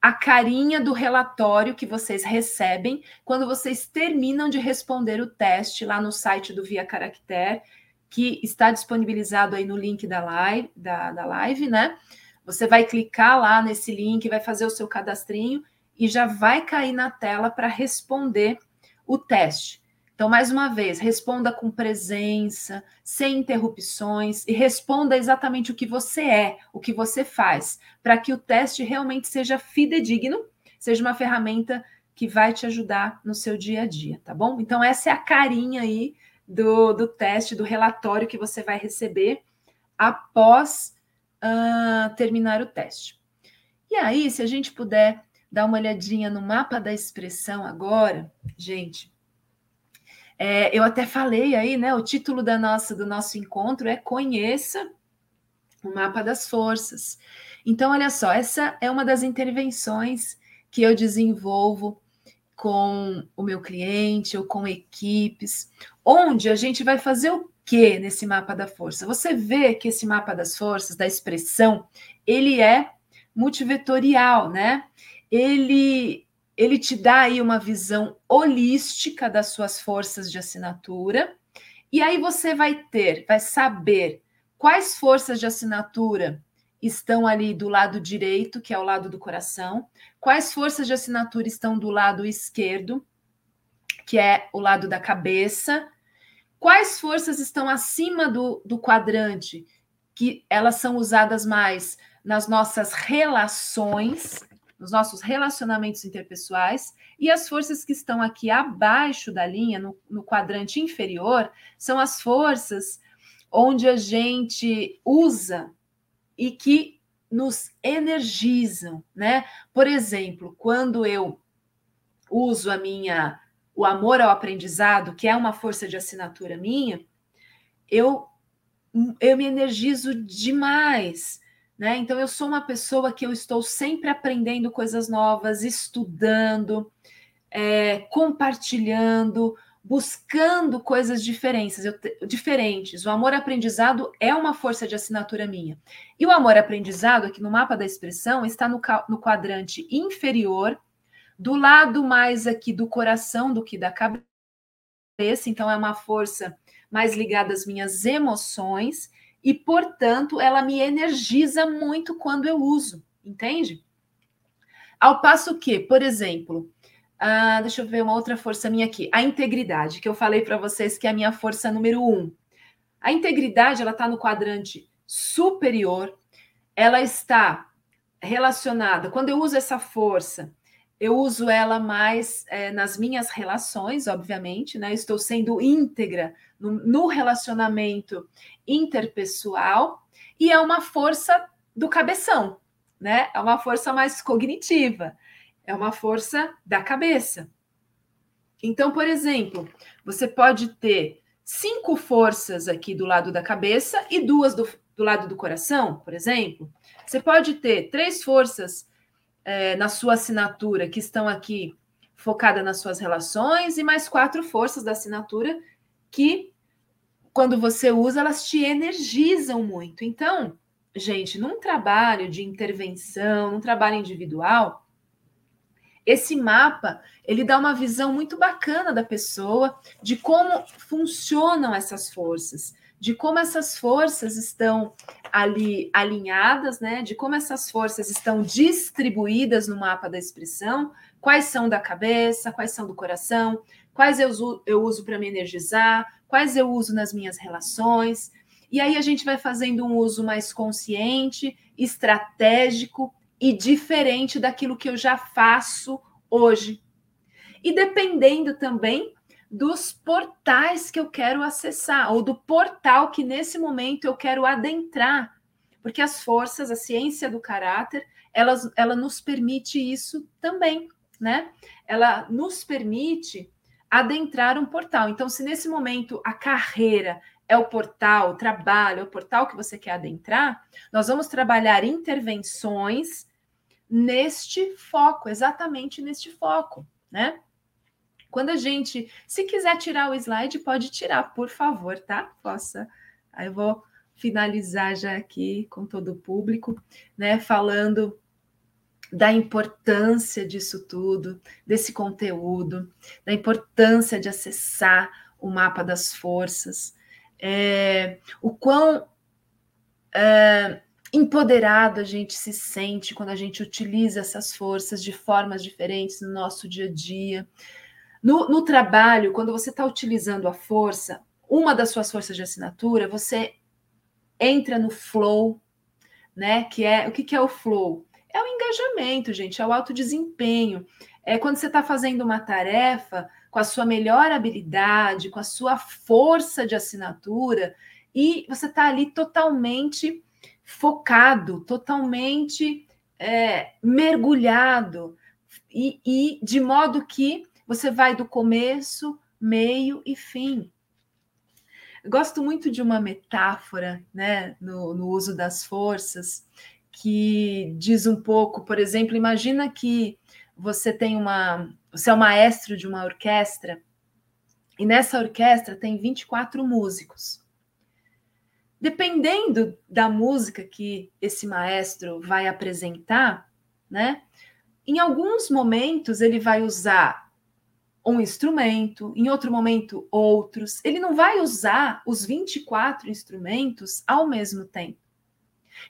a carinha do relatório que vocês recebem quando vocês terminam de responder o teste lá no site do Via Caractere, que está disponibilizado aí no link da live, da, da live, né? Você vai clicar lá nesse link, vai fazer o seu cadastrinho e já vai cair na tela para responder o teste. Então, mais uma vez, responda com presença, sem interrupções e responda exatamente o que você é, o que você faz, para que o teste realmente seja fidedigno, seja uma ferramenta que vai te ajudar no seu dia a dia, tá bom? Então, essa é a carinha aí do, do teste, do relatório que você vai receber após uh, terminar o teste. E aí, se a gente puder dar uma olhadinha no mapa da expressão agora, gente é, eu até falei aí, né? O título da nossa, do nosso encontro é Conheça o Mapa das Forças. Então, olha só, essa é uma das intervenções que eu desenvolvo com o meu cliente ou com equipes, onde a gente vai fazer o que nesse mapa da força? Você vê que esse mapa das forças, da expressão, ele é multivetorial, né? Ele ele te dá aí uma visão holística das suas forças de assinatura, e aí você vai ter, vai saber quais forças de assinatura estão ali do lado direito, que é o lado do coração, quais forças de assinatura estão do lado esquerdo, que é o lado da cabeça, quais forças estão acima do, do quadrante, que elas são usadas mais nas nossas relações, nos nossos relacionamentos interpessoais, e as forças que estão aqui abaixo da linha, no, no quadrante inferior, são as forças onde a gente usa e que nos energizam, né? Por exemplo, quando eu uso a minha o amor ao aprendizado, que é uma força de assinatura minha, eu eu me energizo demais. Né? Então, eu sou uma pessoa que eu estou sempre aprendendo coisas novas, estudando, é, compartilhando, buscando coisas diferentes, eu, diferentes. O amor aprendizado é uma força de assinatura minha. E o amor aprendizado, aqui no mapa da expressão, está no, no quadrante inferior, do lado mais aqui do coração do que da cabeça. Então, é uma força mais ligada às minhas emoções e, portanto, ela me energiza muito quando eu uso, entende? Ao passo que, por exemplo, uh, deixa eu ver uma outra força minha aqui, a integridade, que eu falei para vocês que é a minha força número um. A integridade, ela está no quadrante superior, ela está relacionada, quando eu uso essa força, eu uso ela mais é, nas minhas relações, obviamente, né? Estou sendo íntegra no, no relacionamento interpessoal e é uma força do cabeção, né? É uma força mais cognitiva, é uma força da cabeça. Então, por exemplo, você pode ter cinco forças aqui do lado da cabeça e duas do, do lado do coração, por exemplo. Você pode ter três forças é, na sua assinatura que estão aqui focada nas suas relações e mais quatro forças da assinatura que, quando você usa, elas te energizam muito. Então, gente, num trabalho de intervenção, num trabalho individual, esse mapa ele dá uma visão muito bacana da pessoa de como funcionam essas forças, de como essas forças estão ali alinhadas, né? De como essas forças estão distribuídas no mapa da expressão, quais são da cabeça, quais são do coração, quais eu uso, eu uso para me energizar, quais eu uso nas minhas relações. E aí a gente vai fazendo um uso mais consciente, estratégico e diferente daquilo que eu já faço hoje. E dependendo também dos portais que eu quero acessar, ou do portal que nesse momento eu quero adentrar. Porque as forças, a ciência do caráter, elas, ela nos permite isso também, né? Ela nos permite adentrar um portal. Então, se nesse momento a carreira é o portal, o trabalho, é o portal que você quer adentrar, nós vamos trabalhar intervenções neste foco, exatamente neste foco, né? Quando a gente, se quiser tirar o slide, pode tirar, por favor, tá? Possa. Aí eu vou finalizar já aqui com todo o público, né? Falando da importância disso tudo, desse conteúdo, da importância de acessar o mapa das forças, é, o quão é, empoderado a gente se sente quando a gente utiliza essas forças de formas diferentes no nosso dia a dia. No, no trabalho, quando você está utilizando a força, uma das suas forças de assinatura, você entra no flow, né? Que é o que, que é o flow? É o engajamento, gente, é o alto desempenho. É quando você está fazendo uma tarefa com a sua melhor habilidade, com a sua força de assinatura, e você está ali totalmente focado, totalmente é, mergulhado, e, e de modo que você vai do começo, meio e fim. Eu gosto muito de uma metáfora né, no, no uso das forças, que diz um pouco, por exemplo, imagina que você tem uma. Você é o maestro de uma orquestra, e nessa orquestra tem 24 músicos. Dependendo da música que esse maestro vai apresentar, né? Em alguns momentos ele vai usar um instrumento, em outro momento outros. Ele não vai usar os 24 instrumentos ao mesmo tempo.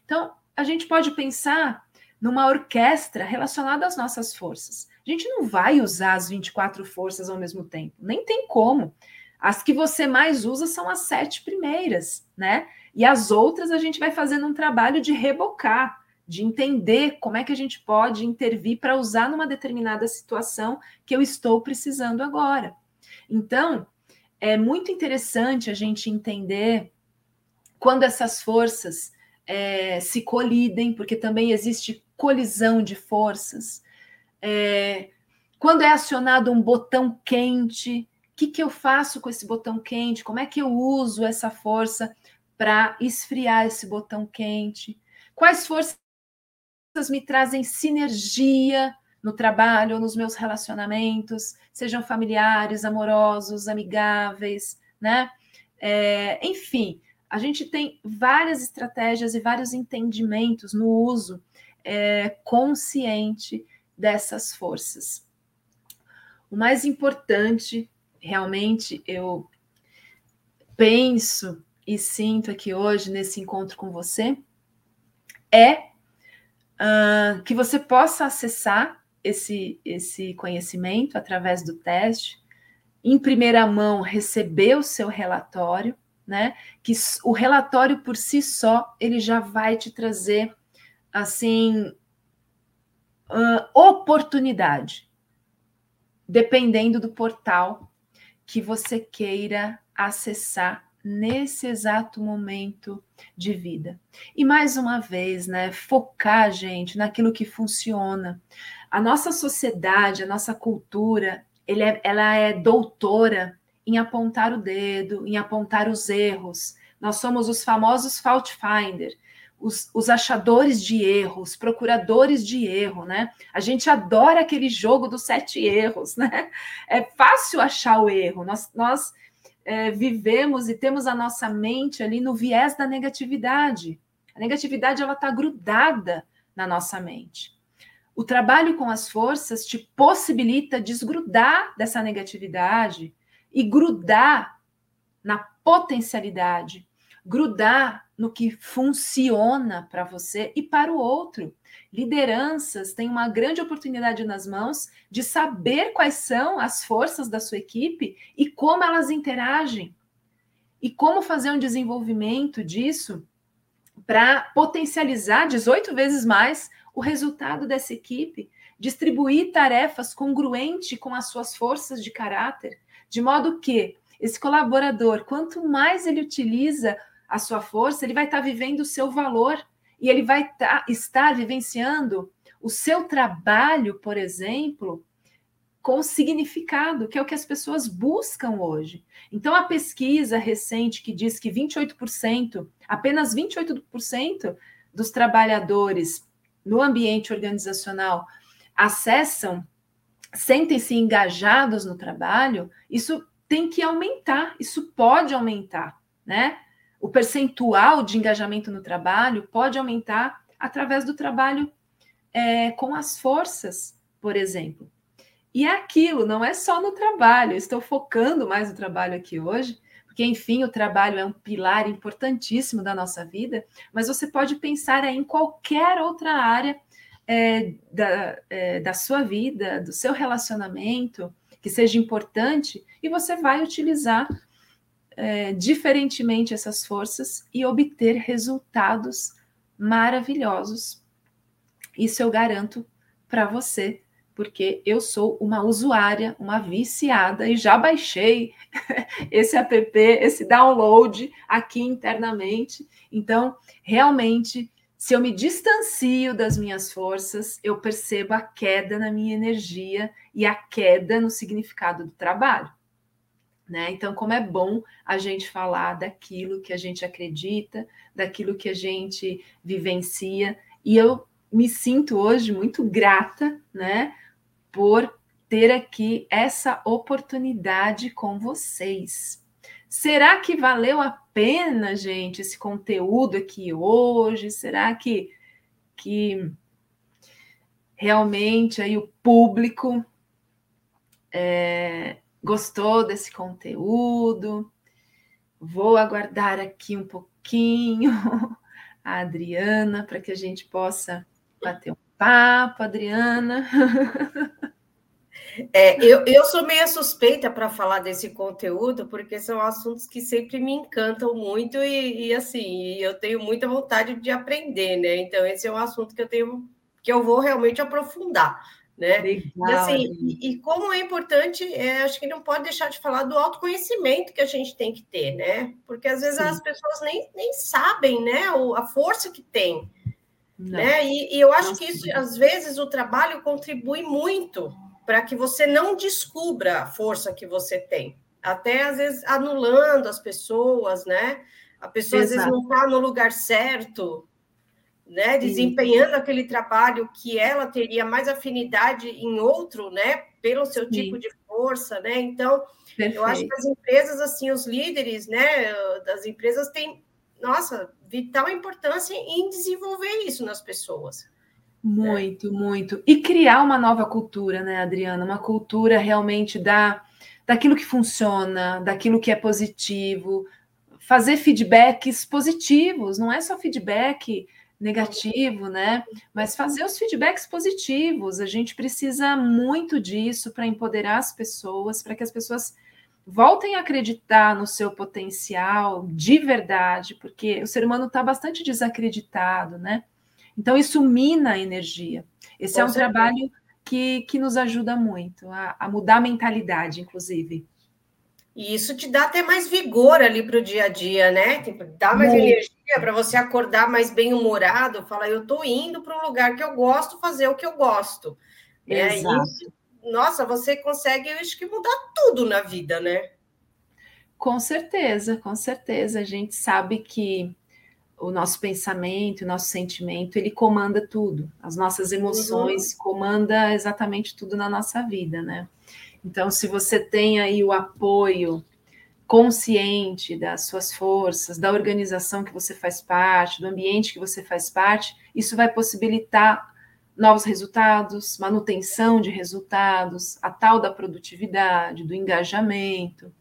Então, a gente pode pensar numa orquestra relacionada às nossas forças. A gente não vai usar as 24 forças ao mesmo tempo, nem tem como. As que você mais usa são as sete primeiras, né? E as outras a gente vai fazendo um trabalho de rebocar de entender como é que a gente pode intervir para usar numa determinada situação que eu estou precisando agora. Então, é muito interessante a gente entender quando essas forças é, se colidem, porque também existe colisão de forças. É, quando é acionado um botão quente, o que, que eu faço com esse botão quente? Como é que eu uso essa força para esfriar esse botão quente? Quais forças me trazem sinergia no trabalho nos meus relacionamentos, sejam familiares, amorosos, amigáveis, né? É, enfim, a gente tem várias estratégias e vários entendimentos no uso é, consciente dessas forças. O mais importante, realmente, eu penso e sinto aqui hoje, nesse encontro com você, é uh, que você possa acessar esse, esse conhecimento através do teste, em primeira mão receber o seu relatório, né? Que o relatório por si só ele já vai te trazer assim uh, oportunidade, dependendo do portal que você queira acessar nesse exato momento de vida. E mais uma vez, né, focar, gente, naquilo que funciona. A nossa sociedade, a nossa cultura, é, ela é doutora em apontar o dedo, em apontar os erros. Nós somos os famosos fault finder, os, os, achadores de erros, procuradores de erro, né? A gente adora aquele jogo dos sete erros, né? É fácil achar o erro. Nós, nós é, vivemos e temos a nossa mente ali no viés da negatividade. A negatividade ela está grudada na nossa mente. O trabalho com as forças te possibilita desgrudar dessa negatividade e grudar na potencialidade, grudar no que funciona para você e para o outro. Lideranças têm uma grande oportunidade nas mãos de saber quais são as forças da sua equipe e como elas interagem. E como fazer um desenvolvimento disso para potencializar 18 vezes mais o resultado dessa equipe, distribuir tarefas congruente com as suas forças de caráter, de modo que esse colaborador, quanto mais ele utiliza a sua força, ele vai estar vivendo o seu valor e ele vai tá, estar vivenciando o seu trabalho, por exemplo, com significado, que é o que as pessoas buscam hoje. Então, a pesquisa recente que diz que 28%, apenas 28% dos trabalhadores no ambiente organizacional acessam, sentem-se engajados no trabalho, isso tem que aumentar, isso pode aumentar, né? O percentual de engajamento no trabalho pode aumentar através do trabalho é, com as forças, por exemplo. E é aquilo, não é só no trabalho, estou focando mais no trabalho aqui hoje, porque, enfim, o trabalho é um pilar importantíssimo da nossa vida, mas você pode pensar em qualquer outra área é, da, é, da sua vida, do seu relacionamento, que seja importante, e você vai utilizar é, diferentemente essas forças e obter resultados maravilhosos. Isso eu garanto para você, porque eu sou uma usuária, uma viciada e já baixei esse app, esse download aqui internamente. Então, realmente, se eu me distancio das minhas forças, eu percebo a queda na minha energia e a queda no significado do trabalho. Né? Então, como é bom a gente falar daquilo que a gente acredita, daquilo que a gente vivencia, e eu me sinto hoje muito grata, né, por ter aqui essa oportunidade com vocês. Será que valeu a pena, gente, esse conteúdo aqui hoje? Será que que realmente aí o público é, Gostou desse conteúdo? Vou aguardar aqui um pouquinho a Adriana para que a gente possa bater um papo, Adriana. É, eu, eu sou meio suspeita para falar desse conteúdo, porque são assuntos que sempre me encantam muito e, e, assim, eu tenho muita vontade de aprender, né? Então, esse é um assunto que eu tenho que eu vou realmente aprofundar né? Legal, e, assim, e, e, como é importante, é, acho que não pode deixar de falar do autoconhecimento que a gente tem que ter, né? Porque às vezes Sim. as pessoas nem, nem sabem, né, o, a força que tem, não. né? E, e, eu acho Nossa, que isso, às vezes, o trabalho contribui muito para que você não descubra a força que você tem, até às vezes anulando as pessoas, né? A pessoa Exato. às vezes não está no lugar certo, né, desempenhando Sim. aquele trabalho que ela teria mais afinidade em outro, né, pelo seu Sim. tipo de força, né? Então, Perfeito. eu acho que as empresas assim, os líderes, né, das empresas têm, nossa, vital importância em desenvolver isso nas pessoas. Muito, muito. E criar uma nova cultura, né, Adriana? Uma cultura realmente da daquilo que funciona, daquilo que é positivo, fazer feedbacks positivos, não é só feedback negativo, né? Mas fazer os feedbacks positivos. A gente precisa muito disso para empoderar as pessoas, para que as pessoas voltem a acreditar no seu potencial de verdade, porque o ser humano está bastante desacreditado, né? Então, isso mina a energia. Esse Com é um certeza. trabalho que, que nos ajuda muito a, a mudar a mentalidade, inclusive. E isso te dá até mais vigor ali para o dia a dia, né? Tipo, dá mais Muito. energia para você acordar mais bem-humorado, falar, eu estou indo para um lugar que eu gosto, fazer o que eu gosto. Né? Exato. Isso, nossa, você consegue, eu acho que mudar tudo na vida, né? Com certeza, com certeza. A gente sabe que o nosso pensamento, o nosso sentimento, ele comanda tudo. As nossas emoções uhum. comanda exatamente tudo na nossa vida, né? Então, se você tem aí o apoio consciente das suas forças, da organização que você faz parte, do ambiente que você faz parte, isso vai possibilitar novos resultados, manutenção de resultados, a tal da produtividade, do engajamento.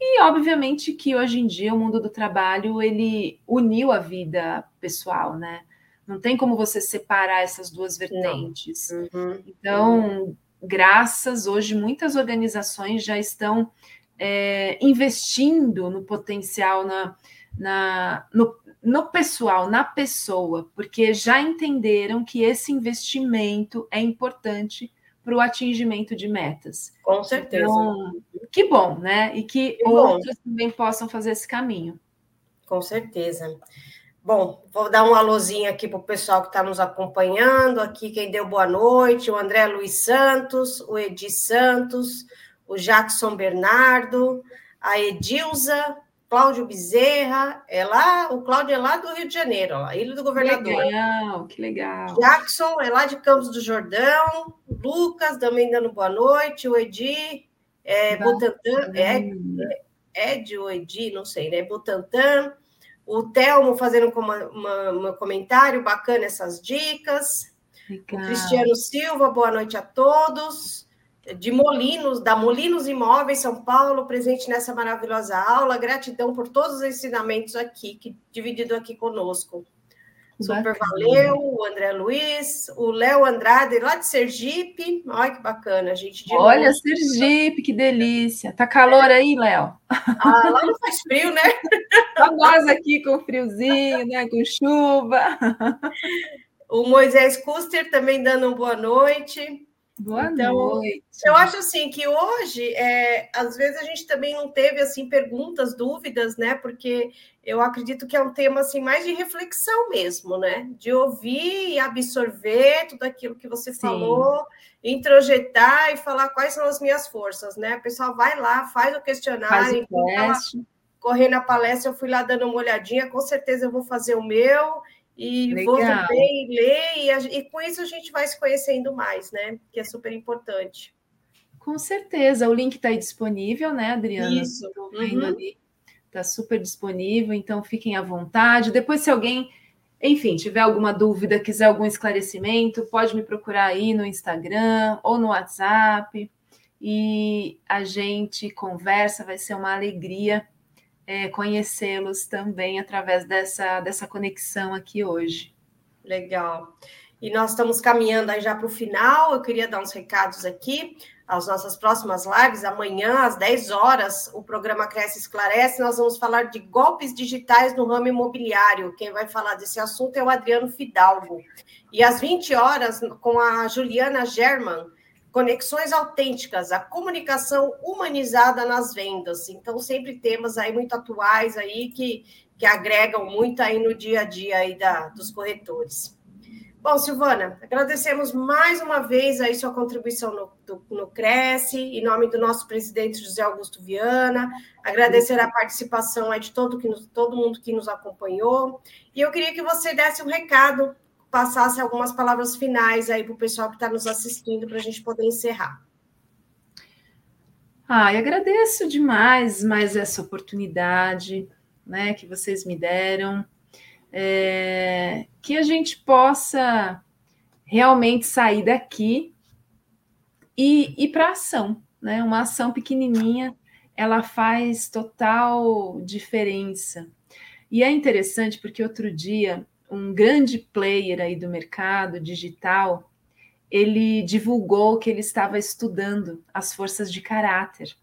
E obviamente que hoje em dia o mundo do trabalho ele uniu a vida pessoal, né? Não tem como você separar essas duas vertentes. Uhum. Então, graças hoje muitas organizações já estão é, investindo no potencial na, na no, no pessoal, na pessoa, porque já entenderam que esse investimento é importante para o atingimento de metas. Com certeza. Então, que bom, né? E que, que outros bom. também possam fazer esse caminho. Com certeza. Bom, vou dar um alôzinho aqui para o pessoal que está nos acompanhando. Aqui quem deu boa noite, o André Luiz Santos, o Edi Santos, o Jackson Bernardo, a Edilza, Cláudio Bezerra, é lá, o Cláudio é lá do Rio de Janeiro, ó, Ilha do Governador. Que legal, que legal. Jackson é lá de Campos do Jordão, Lucas também dando boa noite, o Edi, é, Butantan, é, é, Ed ou Edi, não sei, né? Butantan, o Telmo fazendo um comentário, bacana essas dicas. Legal. O Cristiano Silva, boa noite a todos de Molinos, da Molinos Imóveis São Paulo, presente nessa maravilhosa aula. Gratidão por todos os ensinamentos aqui, que, dividido aqui conosco. Super bacana. valeu, o André Luiz, o Léo Andrade, lá de Sergipe. Olha que bacana, gente. Olha. Sergipe, que delícia. Tá calor aí, Léo? Ah, lá não faz frio, né? Só nós aqui com friozinho, né? Com chuva. O Moisés Custer também dando uma boa noite. Boa então, noite. Eu acho assim que hoje, é, às vezes a gente também não teve assim perguntas, dúvidas, né? Porque eu acredito que é um tema assim mais de reflexão mesmo, né? De ouvir e absorver tudo aquilo que você Sim. falou, introjetar e falar quais são as minhas forças, né? O pessoal vai lá, faz o questionário, faz o correr na palestra, eu fui lá dando uma olhadinha, com certeza eu vou fazer o meu e Legal. vou também ler, e, e, com isso a gente vai se conhecendo mais, né? Que é super importante. Com certeza, o link está aí disponível, né, Adriana? Isso. Estou vendo uhum. ali, está super disponível, então fiquem à vontade. Depois, se alguém, enfim, tiver alguma dúvida, quiser algum esclarecimento, pode me procurar aí no Instagram ou no WhatsApp e a gente conversa, vai ser uma alegria é, conhecê-los também através dessa, dessa conexão aqui hoje. Legal. E nós estamos caminhando aí já para o final. Eu queria dar uns recados aqui. As nossas próximas lives, amanhã, às 10 horas, o programa Cresce Esclarece. Nós vamos falar de golpes digitais no ramo imobiliário. Quem vai falar desse assunto é o Adriano Fidalgo. E às 20 horas, com a Juliana German, conexões autênticas, a comunicação humanizada nas vendas. Então, sempre temas aí muito atuais aí que, que agregam muito aí no dia a dia aí da, dos corretores. Bom, Silvana, agradecemos mais uma vez aí sua contribuição no, do, no Cresce, em nome do nosso presidente José Augusto Viana, agradecer a participação aí de todo, que nos, todo mundo que nos acompanhou, e eu queria que você desse um recado passasse algumas palavras finais aí para o pessoal que está nos assistindo para a gente poder encerrar. Ah, eu agradeço demais mais essa oportunidade né, que vocês me deram, é, que a gente possa realmente sair daqui e ir para ação, né? Uma ação pequenininha, ela faz total diferença. E é interessante porque outro dia um grande player aí do mercado digital, ele divulgou que ele estava estudando as forças de caráter.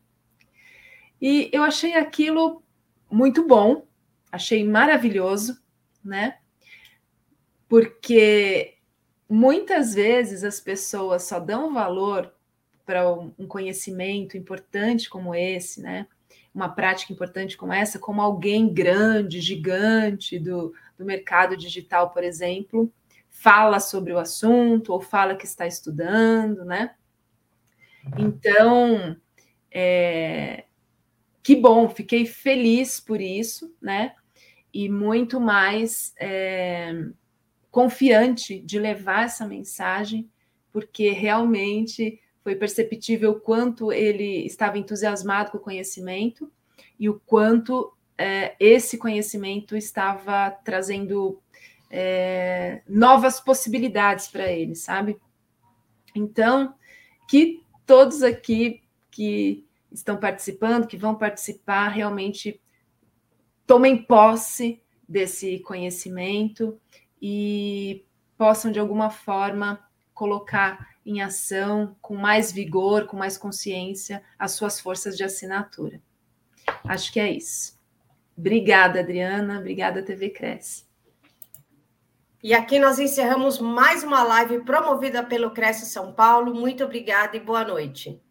E eu achei aquilo muito bom, achei maravilhoso, né? Porque muitas vezes as pessoas só dão valor para um conhecimento importante como esse, né? Uma prática importante como essa, como alguém grande, gigante do, do mercado digital, por exemplo, fala sobre o assunto ou fala que está estudando, né? Então, é, que bom, fiquei feliz por isso, né? E muito mais é, confiante de levar essa mensagem, porque realmente foi perceptível o quanto ele estava entusiasmado com o conhecimento e o quanto é, esse conhecimento estava trazendo é, novas possibilidades para ele, sabe? Então, que todos aqui que estão participando, que vão participar, realmente tomem posse desse conhecimento e possam, de alguma forma, colocar em ação com mais vigor, com mais consciência, as suas forças de assinatura. Acho que é isso. Obrigada, Adriana. Obrigada, TV Cresce. E aqui nós encerramos mais uma live promovida pelo Cresce São Paulo. Muito obrigada e boa noite.